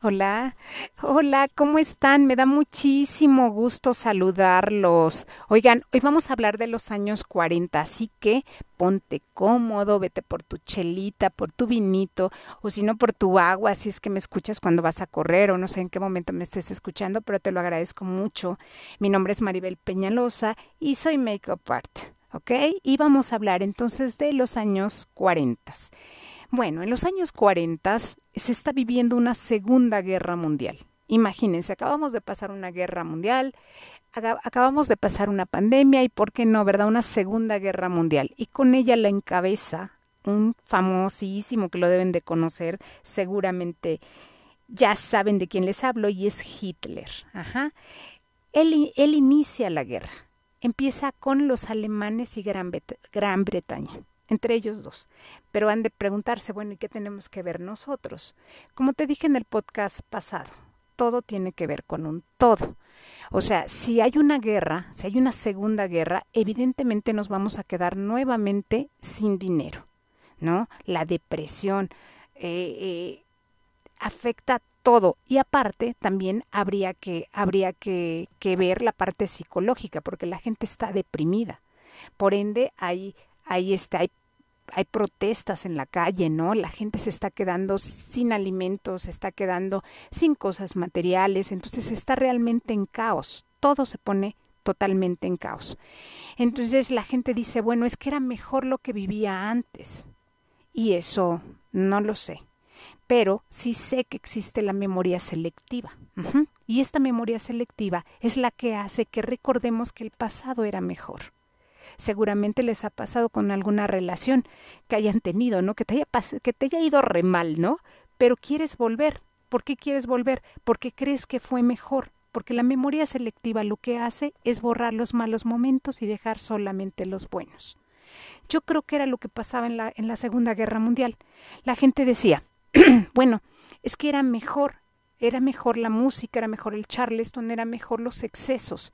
Hola, hola, ¿cómo están? Me da muchísimo gusto saludarlos. Oigan, hoy vamos a hablar de los años 40, así que ponte cómodo, vete por tu chelita, por tu vinito, o si no por tu agua, si es que me escuchas cuando vas a correr o no sé en qué momento me estés escuchando, pero te lo agradezco mucho. Mi nombre es Maribel Peñalosa y soy Makeup Art, ¿ok? Y vamos a hablar entonces de los años 40. Bueno, en los años 40 se está viviendo una segunda guerra mundial. Imagínense, acabamos de pasar una guerra mundial, acabamos de pasar una pandemia y, ¿por qué no, verdad? Una segunda guerra mundial. Y con ella la encabeza un famosísimo que lo deben de conocer, seguramente ya saben de quién les hablo, y es Hitler. Ajá. Él, él inicia la guerra. Empieza con los alemanes y Gran, Gran Bretaña entre ellos dos. Pero han de preguntarse, bueno, ¿y qué tenemos que ver nosotros? Como te dije en el podcast pasado, todo tiene que ver con un todo. O sea, si hay una guerra, si hay una segunda guerra, evidentemente nos vamos a quedar nuevamente sin dinero, ¿no? La depresión eh, eh, afecta todo y aparte también habría que habría que, que ver la parte psicológica porque la gente está deprimida. Por ende, hay ahí está, hay, hay protestas en la calle, ¿no? La gente se está quedando sin alimentos, se está quedando sin cosas materiales, entonces está realmente en caos, todo se pone totalmente en caos. Entonces la gente dice, bueno, es que era mejor lo que vivía antes. Y eso no lo sé. Pero sí sé que existe la memoria selectiva. Y esta memoria selectiva es la que hace que recordemos que el pasado era mejor seguramente les ha pasado con alguna relación que hayan tenido, ¿no? Que te haya, que te haya ido re mal, ¿no? Pero quieres volver. ¿Por qué quieres volver? Porque crees que fue mejor. Porque la memoria selectiva lo que hace es borrar los malos momentos y dejar solamente los buenos. Yo creo que era lo que pasaba en la, en la Segunda Guerra Mundial. La gente decía, bueno, es que era mejor, era mejor la música, era mejor el charleston, era mejor los excesos.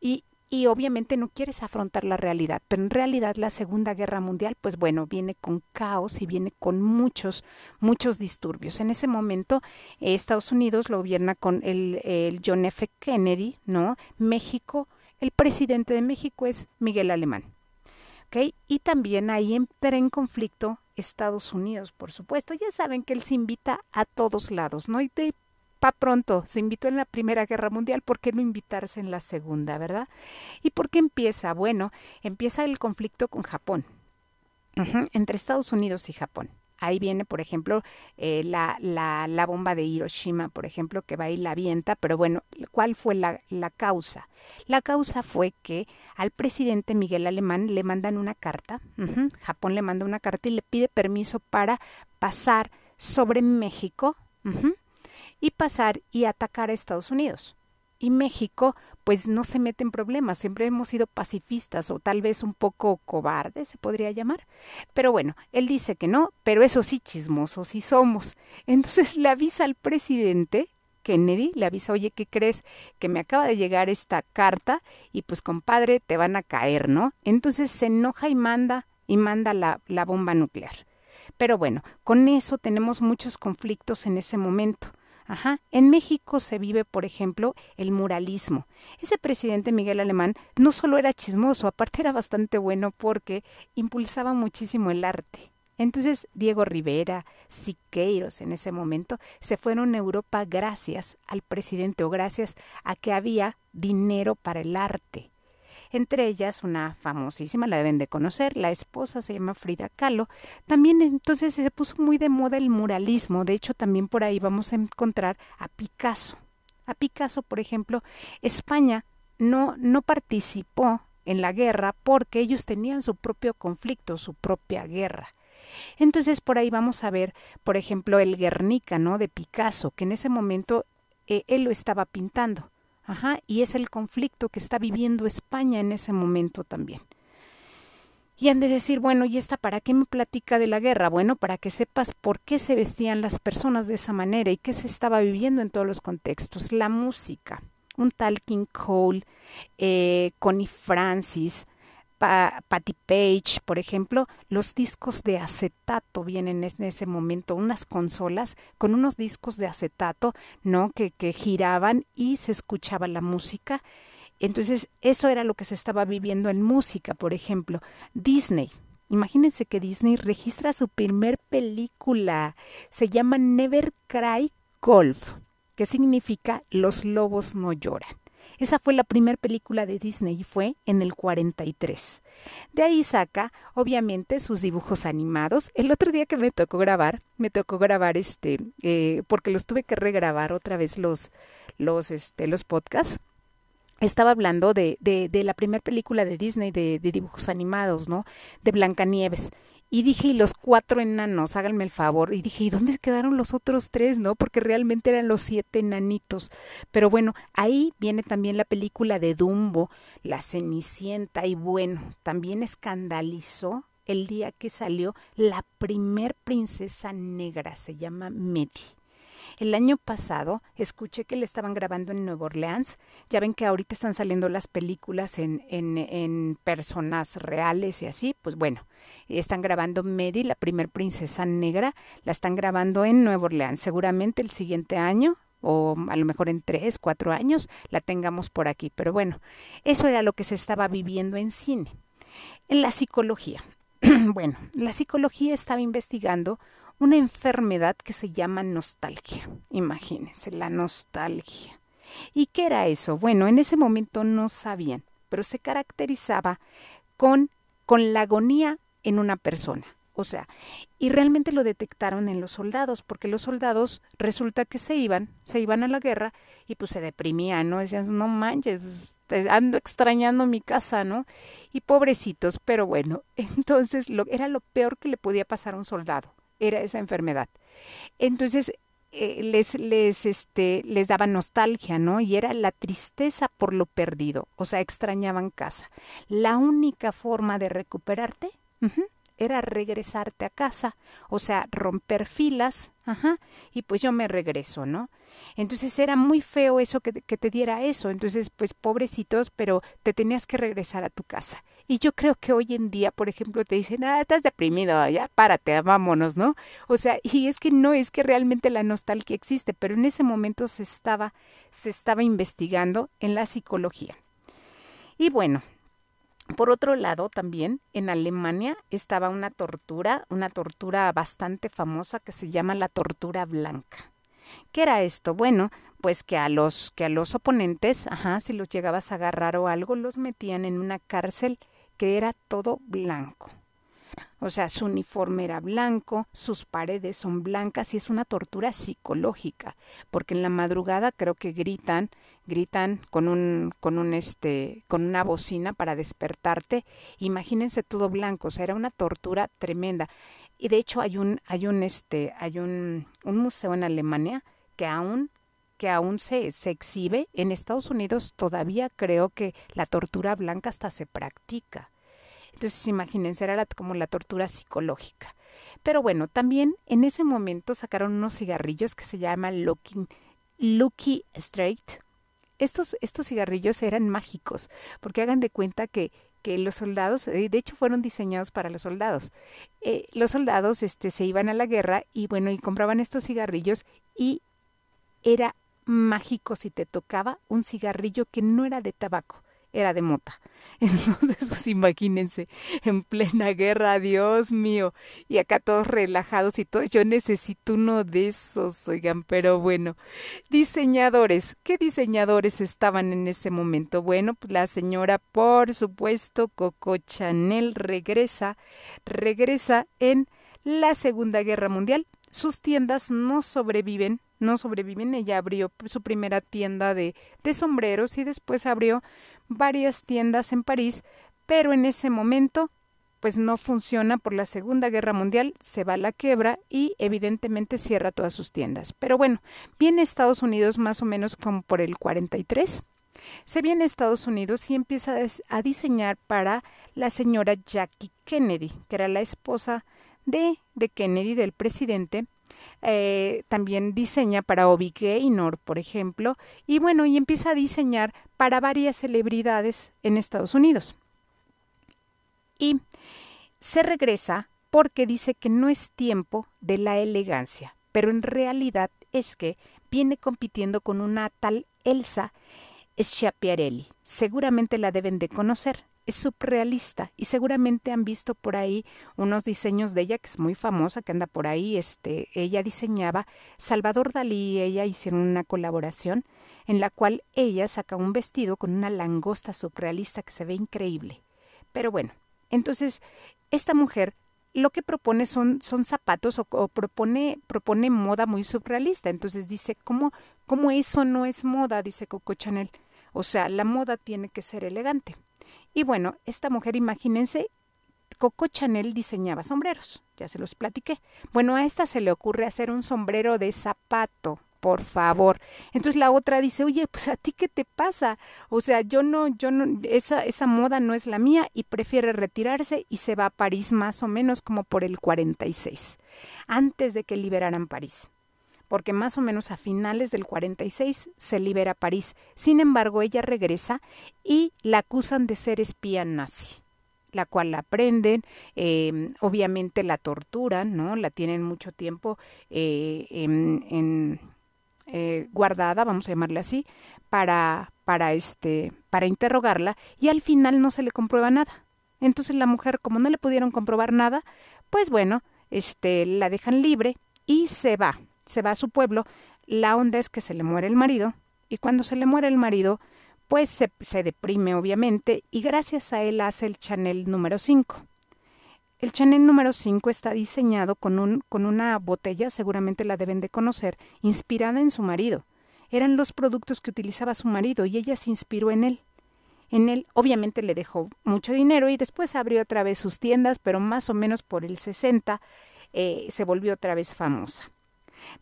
Y, y obviamente no quieres afrontar la realidad, pero en realidad la Segunda Guerra Mundial, pues bueno, viene con caos y viene con muchos, muchos disturbios. En ese momento, Estados Unidos lo gobierna con el, el John F. Kennedy, ¿no? México, el presidente de México es Miguel Alemán. ¿Okay? Y también ahí entra en conflicto Estados Unidos, por supuesto. Ya saben que él se invita a todos lados, ¿no? Y de pa pronto, se invitó en la Primera Guerra Mundial, ¿por qué no invitarse en la Segunda, verdad? ¿Y por qué empieza? Bueno, empieza el conflicto con Japón, entre Estados Unidos y Japón. Ahí viene, por ejemplo, eh, la, la, la, bomba de Hiroshima, por ejemplo, que va y la avienta, pero bueno, ¿cuál fue la, la causa? La causa fue que al presidente Miguel Alemán le mandan una carta, Japón le manda una carta y le pide permiso para pasar sobre México, y pasar y atacar a Estados Unidos. Y México, pues no se mete en problemas, siempre hemos sido pacifistas o tal vez un poco cobardes, se podría llamar. Pero bueno, él dice que no, pero eso sí, chismosos sí somos. Entonces le avisa al presidente Kennedy, le avisa, oye, ¿qué crees? Que me acaba de llegar esta carta y pues compadre, te van a caer, ¿no? Entonces se enoja y manda, y manda la, la bomba nuclear. Pero bueno, con eso tenemos muchos conflictos en ese momento. Ajá. En México se vive, por ejemplo, el muralismo. Ese presidente Miguel Alemán no solo era chismoso, aparte era bastante bueno porque impulsaba muchísimo el arte. Entonces Diego Rivera, Siqueiros en ese momento se fueron a Europa gracias al presidente o gracias a que había dinero para el arte entre ellas una famosísima, la deben de conocer, la esposa se llama Frida Kahlo. También entonces se puso muy de moda el muralismo, de hecho también por ahí vamos a encontrar a Picasso. A Picasso, por ejemplo, España no, no participó en la guerra porque ellos tenían su propio conflicto, su propia guerra. Entonces por ahí vamos a ver, por ejemplo, el Guernica, ¿no? De Picasso, que en ese momento eh, él lo estaba pintando. Ajá, y es el conflicto que está viviendo España en ese momento también. Y han de decir, bueno, ¿y esta para qué me platica de la guerra? Bueno, para que sepas por qué se vestían las personas de esa manera y qué se estaba viviendo en todos los contextos. La música, un tal King Cole, eh, Connie Francis, Patty Page, por ejemplo, los discos de acetato vienen en ese momento, unas consolas con unos discos de acetato, ¿no? Que, que giraban y se escuchaba la música. Entonces, eso era lo que se estaba viviendo en música, por ejemplo. Disney. Imagínense que Disney registra su primer película. Se llama Never Cry Golf, que significa Los lobos no lloran. Esa fue la primera película de Disney y fue en el 43. De ahí saca, obviamente, sus dibujos animados. El otro día que me tocó grabar, me tocó grabar este, eh, porque los tuve que regrabar otra vez los, los, este, los podcasts estaba hablando de, de, de la primera película de Disney de, de, dibujos animados, ¿no? De Blancanieves. Y dije, y los cuatro enanos, háganme el favor. Y dije, ¿y dónde quedaron los otros tres, no? Porque realmente eran los siete enanitos. Pero bueno, ahí viene también la película de Dumbo, La Cenicienta. Y bueno, también escandalizó el día que salió la primer princesa negra, se llama Medi. El año pasado escuché que le estaban grabando en Nueva Orleans. Ya ven que ahorita están saliendo las películas en, en, en personas reales y así. Pues bueno, están grabando Medi, la primer princesa negra, la están grabando en Nueva Orleans. Seguramente el siguiente año o a lo mejor en tres, cuatro años la tengamos por aquí. Pero bueno, eso era lo que se estaba viviendo en cine. En la psicología. bueno, la psicología estaba investigando una enfermedad que se llama nostalgia. Imagínense, la nostalgia. ¿Y qué era eso? Bueno, en ese momento no sabían, pero se caracterizaba con, con la agonía en una persona. O sea, y realmente lo detectaron en los soldados, porque los soldados resulta que se iban, se iban a la guerra y pues se deprimían, ¿no? Decían, no manches, pues, ando extrañando mi casa, ¿no? Y pobrecitos, pero bueno, entonces lo, era lo peor que le podía pasar a un soldado, era esa enfermedad. Entonces, eh, les, les, este, les daba nostalgia, ¿no? Y era la tristeza por lo perdido, o sea, extrañaban casa. La única forma de recuperarte era regresarte a casa, o sea, romper filas, ajá, y pues yo me regreso, ¿no? Entonces era muy feo eso que, que, te diera eso, entonces pues pobrecitos, pero te tenías que regresar a tu casa. Y yo creo que hoy en día, por ejemplo, te dicen, ah, estás deprimido, ya párate, vámonos, ¿no? O sea, y es que no es que realmente la nostalgia existe, pero en ese momento se estaba, se estaba investigando en la psicología. Y bueno, por otro lado, también en Alemania estaba una tortura, una tortura bastante famosa que se llama la tortura blanca. ¿Qué era esto? Bueno, pues que a los que a los oponentes, ajá, si los llegabas a agarrar o algo, los metían en una cárcel que era todo blanco. O sea, su uniforme era blanco, sus paredes son blancas y es una tortura psicológica, porque en la madrugada creo que gritan, gritan con un con un este con una bocina para despertarte. Imagínense todo blanco, o sea, era una tortura tremenda. Y de hecho hay un hay un este hay un un museo en Alemania que aún que aún se, se exhibe en Estados Unidos todavía creo que la tortura blanca hasta se practica entonces, imagínense, era como la tortura psicológica. Pero bueno, también en ese momento sacaron unos cigarrillos que se llaman Lucky, Lucky Straight. Estos, estos cigarrillos eran mágicos, porque hagan de cuenta que, que los soldados, eh, de hecho fueron diseñados para los soldados. Eh, los soldados este, se iban a la guerra y bueno, y compraban estos cigarrillos y era mágico si te tocaba un cigarrillo que no era de tabaco, era de mota. Entonces, pues imagínense, en plena guerra, Dios mío, y acá todos relajados y todo, yo necesito uno de esos, oigan, pero bueno, diseñadores, ¿qué diseñadores estaban en ese momento? Bueno, pues la señora, por supuesto, Coco Chanel regresa, regresa en la Segunda Guerra Mundial. Sus tiendas no sobreviven no sobreviven. Ella abrió su primera tienda de, de sombreros y después abrió varias tiendas en París, pero en ese momento pues no funciona por la Segunda Guerra Mundial, se va a la quiebra y evidentemente cierra todas sus tiendas. Pero bueno, viene Estados Unidos más o menos como por el 43. Se viene a Estados Unidos y empieza a diseñar para la señora Jackie Kennedy, que era la esposa de, de Kennedy, del presidente, eh, también diseña para Obi Gaynor, por ejemplo, y bueno, y empieza a diseñar para varias celebridades en Estados Unidos. Y se regresa porque dice que no es tiempo de la elegancia, pero en realidad es que viene compitiendo con una tal Elsa Schiaparelli. Seguramente la deben de conocer. Es surrealista y seguramente han visto por ahí unos diseños de ella que es muy famosa, que anda por ahí. Este, ella diseñaba. Salvador Dalí y ella hicieron una colaboración en la cual ella saca un vestido con una langosta surrealista que se ve increíble. Pero bueno, entonces esta mujer lo que propone son, son zapatos o, propone, propone moda muy surrealista. Entonces dice, ¿cómo, ¿cómo eso no es moda? Dice Coco Chanel. O sea, la moda tiene que ser elegante. Y bueno, esta mujer, imagínense, Coco Chanel diseñaba sombreros, ya se los platiqué. Bueno, a esta se le ocurre hacer un sombrero de zapato, por favor. Entonces la otra dice, oye, pues a ti qué te pasa? O sea, yo no, yo no, esa, esa moda no es la mía y prefiere retirarse y se va a París más o menos como por el 46, antes de que liberaran París. Porque más o menos a finales del 46 se libera París. Sin embargo, ella regresa y la acusan de ser espía nazi la cual la prenden, eh, obviamente la torturan, ¿no? La tienen mucho tiempo eh, en, eh, guardada, vamos a llamarle así, para, para, este, para interrogarla y al final no se le comprueba nada. Entonces la mujer, como no le pudieron comprobar nada, pues bueno, este, la dejan libre y se va, se va a su pueblo. La onda es que se le muere el marido y cuando se le muere el marido, pues se, se deprime obviamente y gracias a él hace el Chanel número 5. El Chanel número 5 está diseñado con, un, con una botella, seguramente la deben de conocer, inspirada en su marido. Eran los productos que utilizaba su marido y ella se inspiró en él. En él obviamente le dejó mucho dinero y después abrió otra vez sus tiendas, pero más o menos por el 60 eh, se volvió otra vez famosa.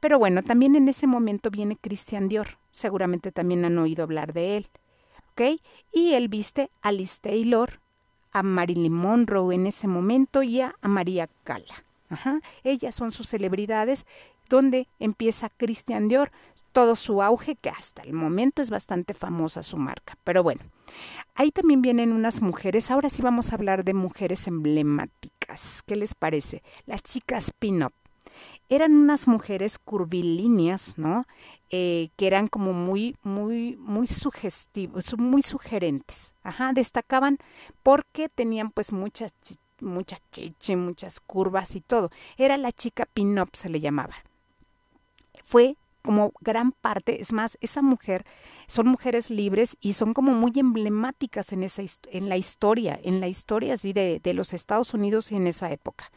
Pero bueno, también en ese momento viene Christian Dior, seguramente también han oído hablar de él. ¿Ok? Y él viste a Liz Taylor, a Marilyn Monroe en ese momento y a, María Cala. Ellas son sus celebridades donde empieza Christian Dior todo su auge, que hasta el momento es bastante famosa su marca. Pero bueno, ahí también vienen unas mujeres, ahora sí vamos a hablar de mujeres emblemáticas. ¿Qué les parece? Las chicas pin-up eran unas mujeres curvilíneas, ¿no? Eh, que eran como muy, muy, muy sugestivos, muy sugerentes. Ajá, destacaban porque tenían pues muchas, mucha chiche, muchas curvas y todo. Era la chica pin-up, se le llamaba. Fue como gran parte, es más, esa mujer son mujeres libres y son como muy emblemáticas en esa en la historia, en la historia así de, de los Estados Unidos en esa época.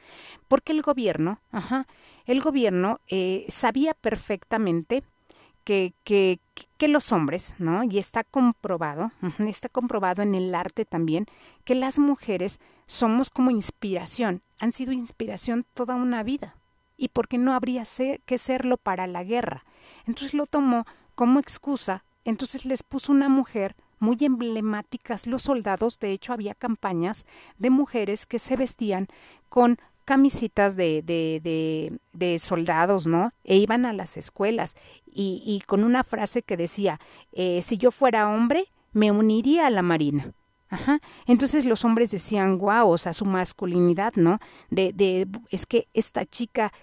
Porque el gobierno, ajá, el gobierno eh, sabía perfectamente que, que, que, los hombres, ¿no? Y está comprobado, está comprobado en el arte también, que las mujeres somos como inspiración, han sido inspiración toda una vida. ¿Y por qué no habría que serlo para la guerra? Entonces lo tomó como excusa, entonces les puso una mujer muy emblemáticas los soldados, de hecho había campañas de mujeres que se vestían con camisitas de, de, de, soldados, ¿no? E iban a las escuelas y, y con una frase que decía, eh, si yo fuera hombre, me uniría a la marina. Ajá. Entonces los hombres decían, guau, o sea, su masculinidad, ¿no? De, de, es que esta chica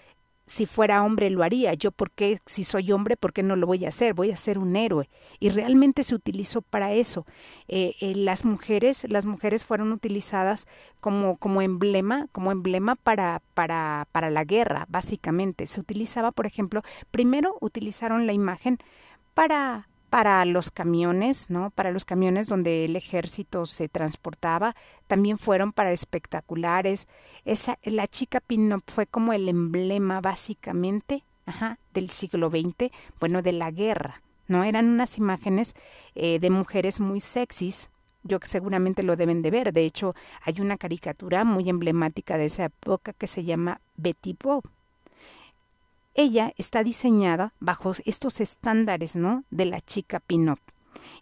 si fuera hombre lo haría. Yo, ¿por qué? Si soy hombre, ¿por qué no lo voy a hacer? Voy a ser un héroe. Y realmente se utilizó para eso. Eh, eh, las mujeres, las mujeres fueron utilizadas como, como emblema, como emblema para, para, para la guerra, básicamente. Se utilizaba, por ejemplo, primero utilizaron la imagen para para los camiones, ¿no? Para los camiones donde el ejército se transportaba, también fueron para espectaculares. Esa, la chica pin fue como el emblema básicamente, ajá, del siglo XX, bueno, de la guerra, ¿no? Eran unas imágenes eh, de mujeres muy sexys, yo que seguramente lo deben de ver. De hecho, hay una caricatura muy emblemática de esa época que se llama Betty Bob ella está diseñada bajo estos estándares, ¿no? De la chica pin-up.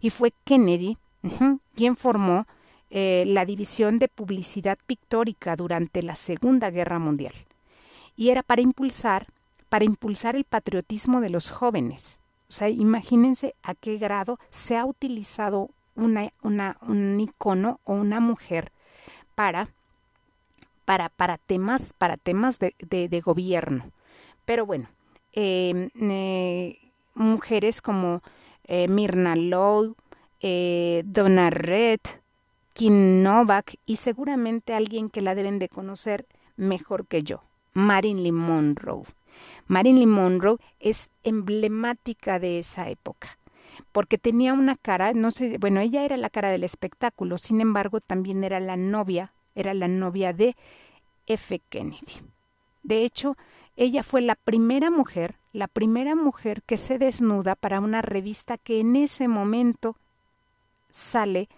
Y fue Kennedy quien formó eh, la división de publicidad pictórica durante la Segunda Guerra Mundial. Y era para impulsar, para impulsar el patriotismo de los jóvenes. O sea, imagínense a qué grado se ha utilizado un icono o una mujer para para, para temas, para temas de, de, gobierno. Pero bueno, em, eh, mujeres como eh, Mirna Lowe, eh, Donna Red, Kim Novak y seguramente alguien que la deben de conocer mejor que yo, Marilyn Monroe. Marilyn Monroe es emblemática de esa época porque tenía una cara, no sé, bueno, ella era la cara del espectáculo, sin embargo, también era la novia, era la novia de F. Kennedy. De hecho, ella fue la primera mujer, la primera mujer que se desnuda para una revista que en ese momento sale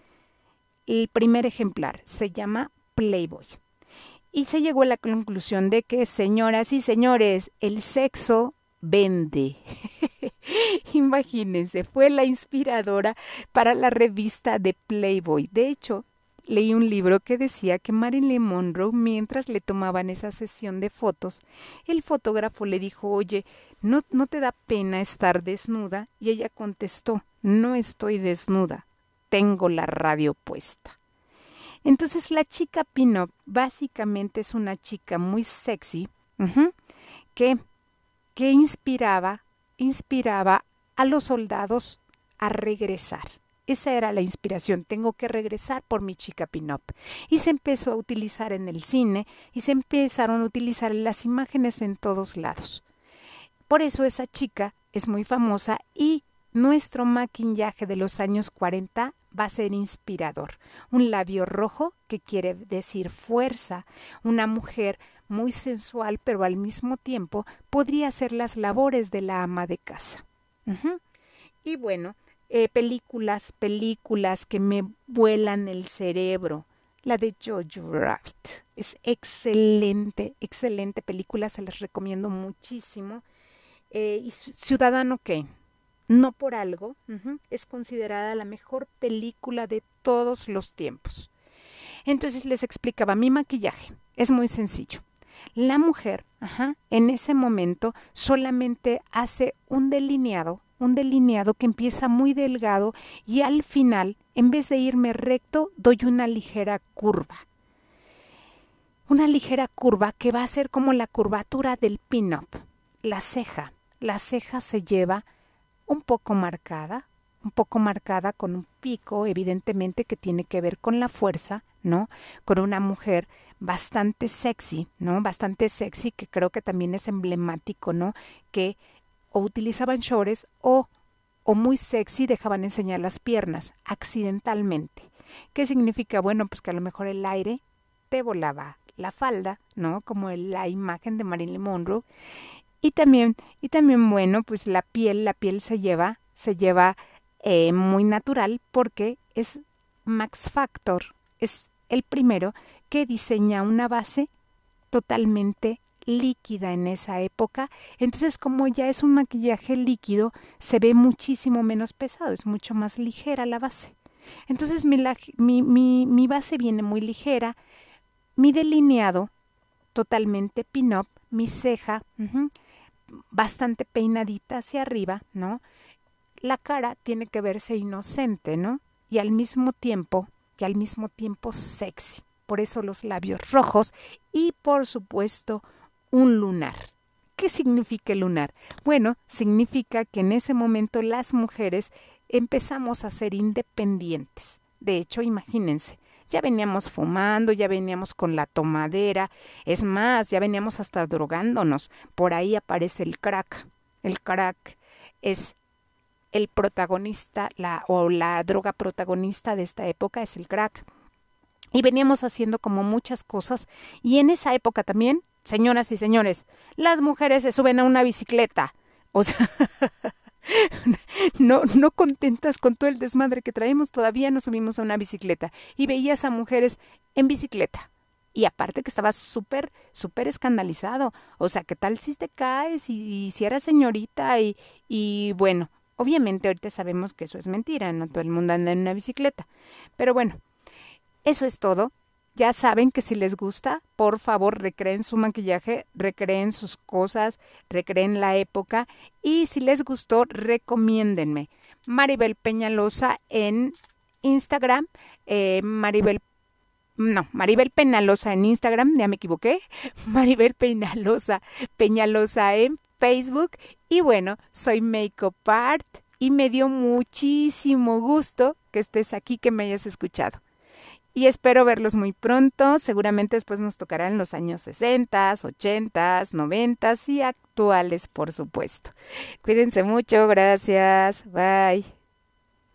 el primer ejemplar, se llama Playboy. Y se llegó a la conclusión de que, señoras y señores, el sexo vende. Imagínense, fue la inspiradora para la revista de Playboy. De hecho, leí un libro que decía que Marilyn Monroe, mientras le tomaban esa sesión de fotos, el fotógrafo le dijo, oye, ¿no, ¿no te da pena estar desnuda? Y ella contestó, no estoy desnuda, tengo la radio puesta. Entonces la chica pin-up básicamente es una chica muy sexy que, que inspiraba, inspiraba a los soldados a regresar. Esa era la inspiración, tengo que regresar por mi chica pin-up. Y se empezó a utilizar en el cine y se empezaron a utilizar las imágenes en todos lados. Por eso esa chica es muy famosa y nuestro maquillaje de los años 40 va a ser inspirador. Un labio rojo que quiere decir fuerza, una mujer muy sensual pero al mismo tiempo podría hacer las labores de la ama de casa. Y bueno, eh, películas, películas que me vuelan el cerebro. La de Jojo Rabbit. Es excelente, excelente película, se les recomiendo muchísimo. Eh, y Ciudadano Kane no por algo, es considerada la mejor película de todos los tiempos. Entonces les explicaba, mi maquillaje es muy sencillo. La mujer, en ese momento solamente hace un delineado, un delineado que empieza muy delgado y al final, en vez de irme recto, doy una ligera curva. Una ligera curva que va a ser como la curvatura del pin-up. La ceja. La ceja se lleva un poco marcada, un poco marcada con un pico, evidentemente que tiene que ver con la fuerza, ¿no? Con una mujer bastante sexy, ¿no? Bastante sexy, que creo que también es emblemático, ¿no? Que utilizaban shorts o, o muy sexy dejaban enseñar las piernas accidentalmente. ¿Qué significa? Bueno, pues que a lo mejor el aire te volaba la falda, ¿no? Como la imagen de Marilyn Monroe y también, y también bueno, pues la piel, la piel se lleva, se lleva eh, muy natural porque es Max Factor, es el primero que diseña una base totalmente líquida en esa época. Entonces, como ya es un maquillaje líquido, se ve muchísimo menos pesado, es mucho más ligera la base. Entonces, mi, base viene muy ligera, mi delineado totalmente pin-up, mi ceja, bastante peinadita hacia arriba, ¿no? La cara tiene que verse inocente, ¿no? Y al mismo tiempo, que al mismo tiempo sexy. Por eso los labios rojos y por supuesto un lunar. ¿Qué significa el lunar? Bueno, significa que en ese momento las mujeres empezamos a ser independientes. De hecho, imagínense, ya veníamos fumando, ya veníamos con la tomadera, es más, ya veníamos hasta drogándonos. Por ahí aparece el crack. El crack es el protagonista la, o la droga protagonista de esta época es el crack. Y veníamos haciendo como muchas cosas y en esa época también, señoras y señores, las mujeres se suben a una bicicleta. O sea, no, no contentas con todo el desmadre que traemos, todavía nos subimos a una bicicleta y veías a mujeres en bicicleta. Y aparte que estaba súper, súper escandalizado. O sea, ¿qué tal si te caes y, si eras señorita? Y, y bueno, obviamente ahorita sabemos que eso es mentira, no todo el mundo anda en una bicicleta. Pero bueno, eso es todo. Ya saben que si les gusta, por favor, recreen su maquillaje, recreen sus cosas, recreen la época y si les gustó, recomiéndenme. Maribel Peñalosa en Instagram, eh, Maribel no, Maribel Peñalosa en Instagram, ya me equivoqué, Maribel Peñalosa, Peñalosa en Facebook y bueno, soy Makeup Art y me dio muchísimo gusto que estés aquí, que me hayas escuchado. Y espero verlos muy pronto, seguramente después nos tocarán los años 60, 80, 90 y actuales, por supuesto. Cuídense mucho, gracias, bye.